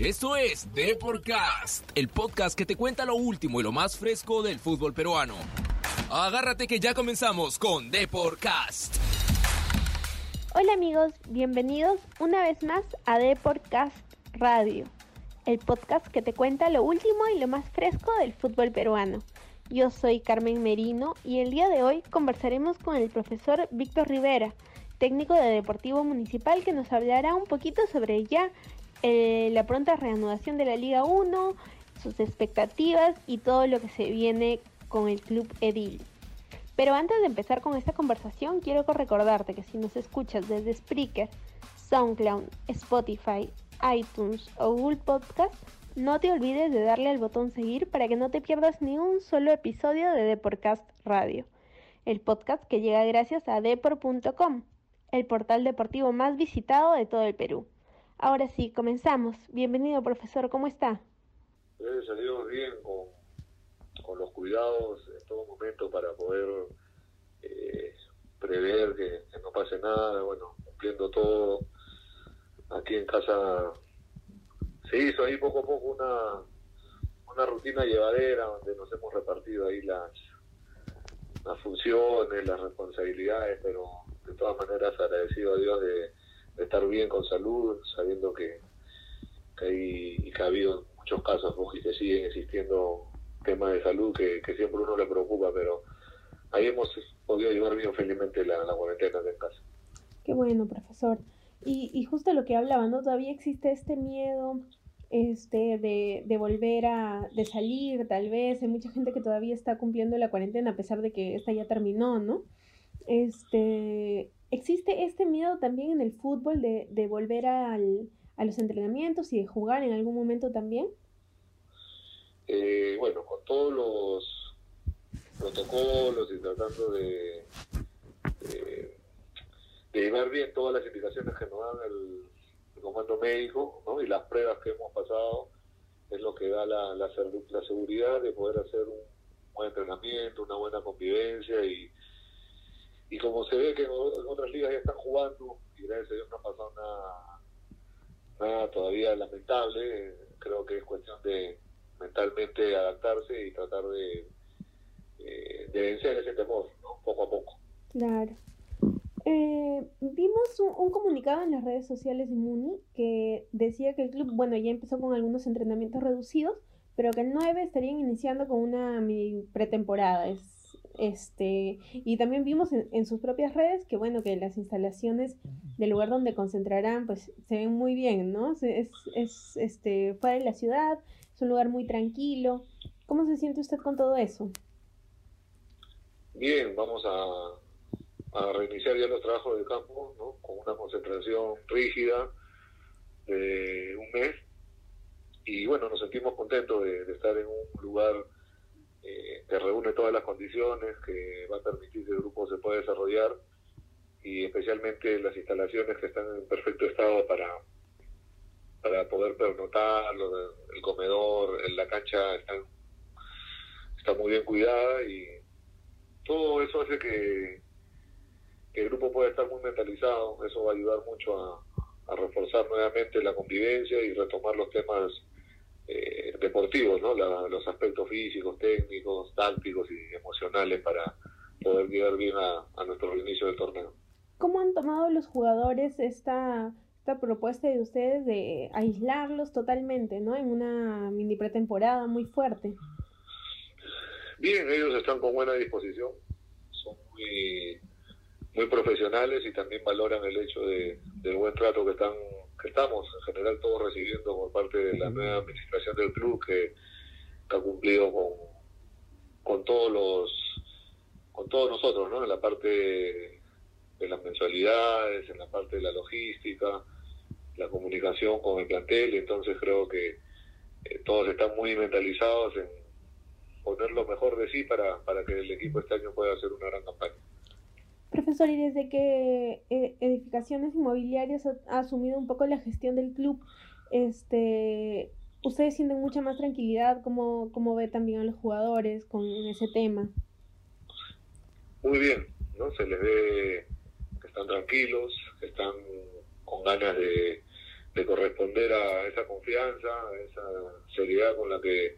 Esto es Deporcast, el podcast que te cuenta lo último y lo más fresco del fútbol peruano. Agárrate que ya comenzamos con Deporcast. Hola amigos, bienvenidos una vez más a Deporcast Radio, el podcast que te cuenta lo último y lo más fresco del fútbol peruano. Yo soy Carmen Merino y el día de hoy conversaremos con el profesor Víctor Rivera, técnico de Deportivo Municipal, que nos hablará un poquito sobre ya eh, la pronta reanudación de la Liga 1, sus expectativas y todo lo que se viene con el Club Edil. Pero antes de empezar con esta conversación, quiero recordarte que si nos escuchas desde Spreaker, SoundCloud, Spotify, iTunes o Google Podcast, no te olvides de darle al botón seguir para que no te pierdas ni un solo episodio de Deporcast Radio, el podcast que llega gracias a depor.com, el portal deportivo más visitado de todo el Perú. Ahora sí, comenzamos. Bienvenido, profesor, ¿cómo está? Gracias a bien, con, los cuidados en todo momento para poder eh, prever que, no pase nada, bueno, cumpliendo todo. Aquí en casa se hizo ahí poco a poco una, una rutina llevadera donde nos hemos repartido ahí las, las funciones, las responsabilidades, pero de todas maneras agradecido a Dios de estar bien con salud, sabiendo que, hay, que ha habido muchos casos y que siguen existiendo temas de salud que, siempre uno le preocupa, pero ahí hemos podido llevar bien felizmente la, cuarentena en casa. Qué bueno, profesor. Y, y justo lo que hablaba, ¿no? Todavía existe este miedo este, de, de, volver a, de salir, tal vez. Hay mucha gente que todavía está cumpliendo la cuarentena a pesar de que esta ya terminó, ¿no? Este, ¿Existe este miedo también en el fútbol de, volver al, a los entrenamientos y de jugar en algún momento también? Eh, bueno, con todos los protocolos y tratando de, de, llevar bien todas las indicaciones que nos dan el, comando médico ¿no? y las pruebas que hemos pasado, es lo que da la, la seguridad de poder hacer un buen entrenamiento, una buena convivencia y y como se ve que en otras ligas ya están jugando y gracias a Dios no ha pasado nada, nada todavía lamentable, creo que es cuestión de mentalmente adaptarse y tratar de, eh, de vencer ese temor, ¿no? poco a poco. Claro. Eh, vimos un, comunicado en las redes sociales de Muni que decía que el club, bueno, ya empezó con algunos entrenamientos reducidos, pero que el 9 estarían iniciando con una pretemporada. Es este, y también vimos en, sus propias redes que, bueno, que las instalaciones del lugar donde concentrarán, pues se ven muy bien, ¿no? Es, es este, fuera de la ciudad, es un lugar muy tranquilo. ¿Cómo se siente usted con todo eso? Bien, vamos a, a reiniciar ya los trabajos de campo, ¿no? Con una concentración rígida de un mes. Y bueno, nos sentimos contentos de estar en un lugar eh, que reúne todas las condiciones que va a permitir que el grupo se pueda desarrollar y especialmente las instalaciones que están en perfecto estado para para poder pernotar, el comedor, la cancha está, está muy bien cuidada y todo eso hace que, el grupo pueda estar muy mentalizado, eso va a ayudar mucho a reforzar nuevamente la convivencia y retomar los temas eh, deportivos, ¿no? los aspectos físicos, técnicos, tácticos y emocionales para poder llegar bien a, nuestro inicio del torneo. ¿Cómo han tomado los jugadores esta, esta propuesta de ustedes de aislarlos totalmente, ¿no? En una mini pretemporada muy fuerte. Bien, ellos están con buena disposición, son muy, muy profesionales y también valoran el hecho de, del buen trato que están que estamos en general todos recibiendo por parte de la nueva administración del club que, ha cumplido con, con todos los con todos nosotros, ¿no? En la parte de las mensualidades, en la parte de la logística, la comunicación con el plantel, entonces creo que eh, todos están muy mentalizados en poner lo mejor de sí para, para que el equipo este año pueda hacer una gran campaña. Profesor, y desde que eh, Edificaciones Inmobiliarias ha, asumido un poco la gestión del club, este, ¿ustedes sienten mucha más tranquilidad? ¿Cómo, cómo ve también a los jugadores con ese tema? Muy bien, ¿no? Se les ve que están tranquilos, que están con ganas de, de corresponder a esa confianza, a esa seriedad con la que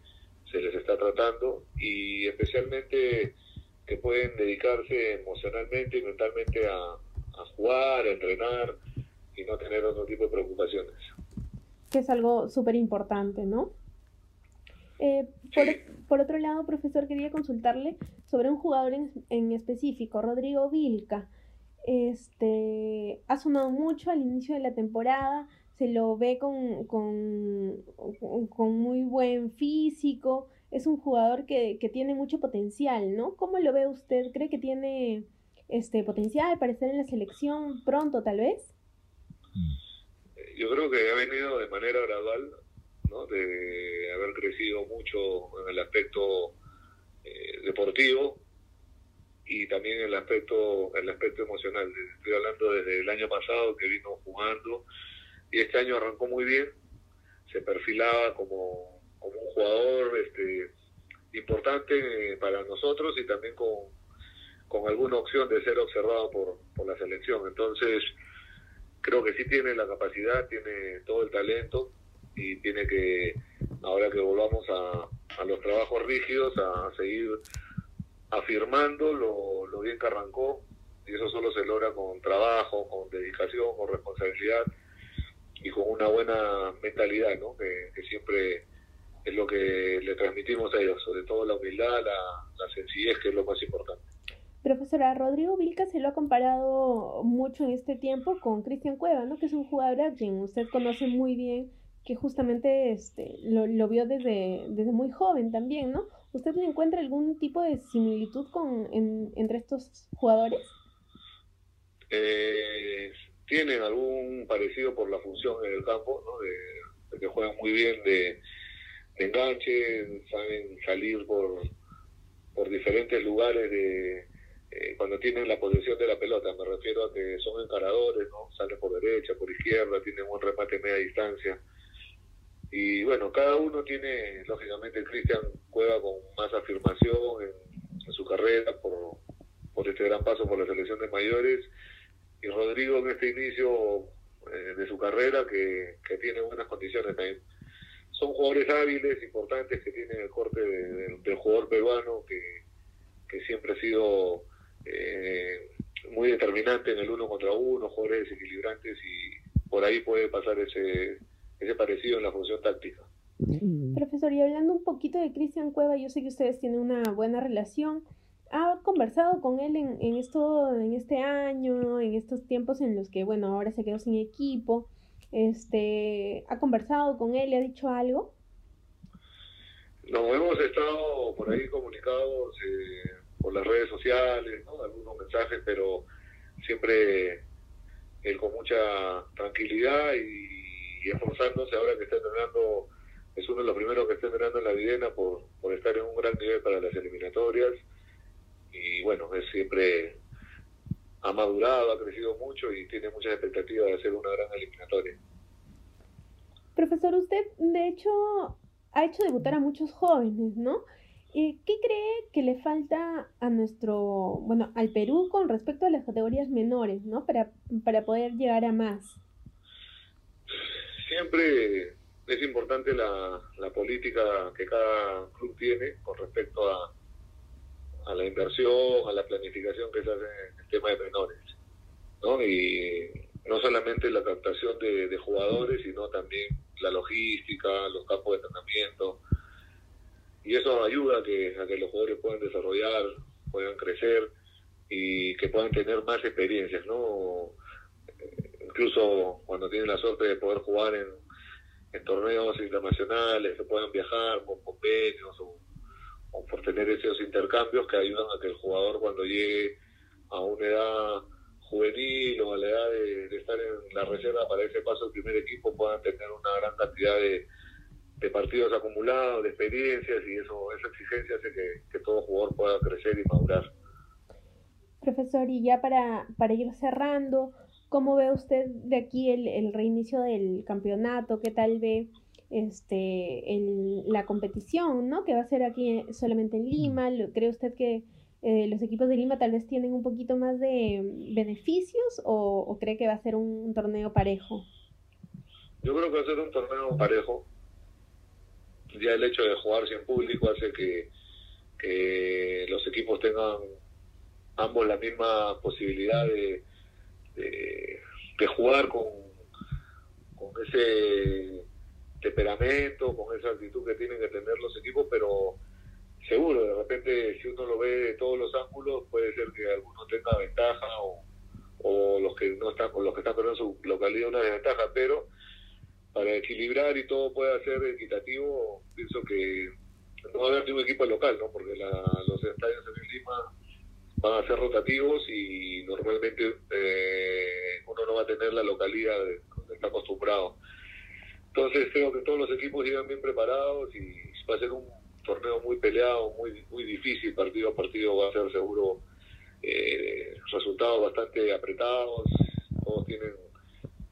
se les está tratando y especialmente que pueden dedicarse emocionalmente y mentalmente a, a jugar, a entrenar y no tener otro tipo de preocupaciones. Que es algo súper importante, ¿no? Eh, por, otro lado, profesor, quería consultarle sobre un jugador en, en específico, Rodrigo Vilca. Este, ha sonado mucho al inicio de la temporada, se lo ve con, con, con muy buen físico, es un jugador que, que, tiene mucho potencial, ¿no? ¿Cómo lo ve usted? ¿Cree que tiene este potencial para estar en la selección pronto, tal vez? Yo creo que ha venido de manera gradual, ¿no? De haber crecido mucho en el aspecto eh, deportivo y también en el aspecto, el aspecto emocional. Estoy hablando desde el año pasado que vino jugando y este año arrancó muy bien, se perfilaba como, como un jugador este, importante para nosotros y también con, con alguna opción de ser observado por, por la selección. Entonces, creo que sí tiene la capacidad, tiene todo el talento y tiene que, ahora que volvamos a, a los trabajos rígidos, a seguir afirmando lo, lo bien que arrancó y eso solo se logra con trabajo, con dedicación, con responsabilidad y con una buena mentalidad, ¿no? que, siempre es lo que le transmitimos a ellos, sobre todo la humildad, la, sencillez, que es lo más importante. Profesora, Rodrigo Vilca se lo ha comparado mucho en este tiempo con Cristian Cueva, ¿no? que es un jugador a quien usted conoce muy bien, que justamente este, lo, lo vio desde, desde muy joven también, ¿no? ¿Usted encuentra algún tipo de similitud con, entre estos jugadores? Eh, tienen algún parecido por la función en el campo, ¿no? de, que juegan muy bien de, enganche, saben salir por, por diferentes lugares de eh, cuando tienen la posesión de la pelota. Me refiero a que son encaradores, ¿no? salen por derecha, por izquierda, tienen un remate media distancia. Y bueno, cada uno tiene, lógicamente, Cristian juega con más afirmación en, su carrera por, por este gran paso por la selección de mayores y Rodrigo en este inicio eh, de su carrera que, tiene buenas condiciones también. Jugadores hábiles, importantes, que tienen el corte del jugador peruano que, siempre ha sido eh, muy determinante en el uno contra uno, jugadores desequilibrantes y por ahí puede pasar ese, ese parecido en la función táctica. Profesor, y hablando un poquito de Cristian Cueva, yo sé que ustedes tienen una buena relación ha conversado con él en, en, esto, en este año, en estos tiempos en los que, bueno, ahora se quedó sin equipo? Este, ¿Ha conversado con él? ¿Le ha dicho algo? Nos hemos estado por ahí comunicados eh, por las redes sociales, ¿no? algunos mensajes, pero siempre él con mucha tranquilidad y, esforzándose ahora que está entrenando, es uno de los primeros que está entrenando en la Videna por, por estar en un gran nivel para las eliminatorias y bueno, es siempre ha madurado, ha crecido mucho y tiene muchas expectativas de hacer una gran eliminatoria. Profesor, usted de hecho ha hecho debutar a muchos jóvenes, ¿no? ¿Qué cree que le falta a nuestro, bueno, al Perú con respecto a las categorías menores, ¿no? Para, para poder llegar a más. Siempre es importante la, la política que cada club tiene con respecto a, a la inversión, a la planificación que se hace en el tema de menores. ¿no? Y no solamente la captación de, jugadores, sino también la logística, los campos de entrenamiento. Y eso ayuda a que, a que los jugadores puedan desarrollar, puedan crecer y que puedan tener más experiencias, ¿no? Incluso cuando tienen la suerte de poder jugar en, torneos internacionales, que puedan viajar con convenios o por tener esos intercambios que ayudan a que el jugador cuando llegue a una edad juvenil o a la edad de, estar en la reserva para ese paso al primer equipo puedan tener una gran cantidad de, partidos acumulados, de experiencias y eso esa exigencia hace que, todo jugador pueda crecer y madurar. Profesor, y ya para, para ir cerrando, ¿cómo ve usted de aquí el, el reinicio del campeonato? ¿Qué tal ve este, la competición, ¿no? Que va a ser aquí solamente en Lima. ¿Cree usted que eh, los equipos de Lima tal vez tienen un poquito más de beneficios o, cree que va a ser un, torneo parejo? Yo creo que va a ser un torneo parejo. Ya el hecho de jugar sin público hace que, los equipos tengan ambos la misma posibilidad de, de, jugar con, con ese temperamento, con esa actitud que tienen que tener los equipos, pero seguro, de repente si uno lo ve de todos los ángulos, puede ser que alguno tenga ventaja o, o los que no están, con los que están perdiendo su localidad una desventaja, pero para equilibrar y todo pueda ser equitativo, pienso que no va a haber ningún equipo local, ¿no? Porque los estadios en Lima van a ser rotativos y normalmente eh, uno no va a tener la localidad donde está acostumbrado. Entonces creo que todos los equipos llegan bien preparados y va a ser un muy peleado, muy muy difícil, partido a partido va a ser seguro eh, resultados bastante apretados, todos tienen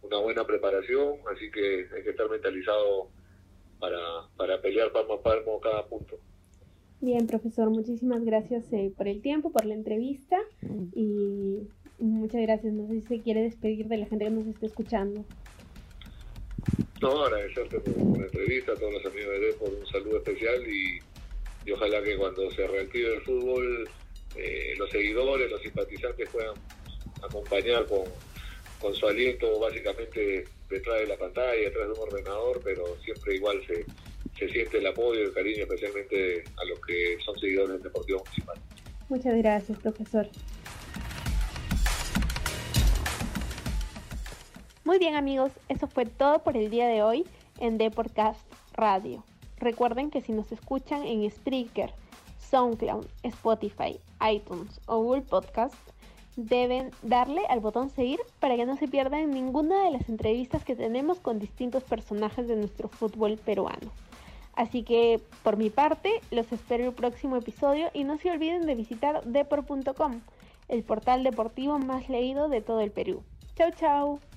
una buena preparación, así que hay que estar mentalizado para, para pelear palmo a palmo cada punto. Bien, profesor, muchísimas gracias eh, por el tiempo, por la entrevista y muchas gracias. No sé si se quiere despedir de la gente que nos está escuchando. No, agradecerte por la entrevista, a todos los amigos de por un saludo especial y, y ojalá que cuando se reactive el fútbol eh, los seguidores, los simpatizantes puedan acompañar con, con su aliento básicamente detrás de la pantalla, detrás de un ordenador, pero siempre igual se, se siente el apoyo y el cariño, especialmente a los que son seguidores del Deportivo Municipal. Muchas gracias, profesor. Muy bien amigos, eso fue todo por el día de hoy en Deportcast Radio. Recuerden que si nos escuchan en Spreaker, SoundCloud, Spotify, iTunes o Google Podcast, deben darle al botón seguir para que no se pierdan ninguna de las entrevistas que tenemos con distintos personajes de nuestro fútbol peruano. Así que por mi parte, los espero el próximo episodio y no se olviden de visitar depor.com, el portal deportivo más leído de todo el Perú. Chau chau.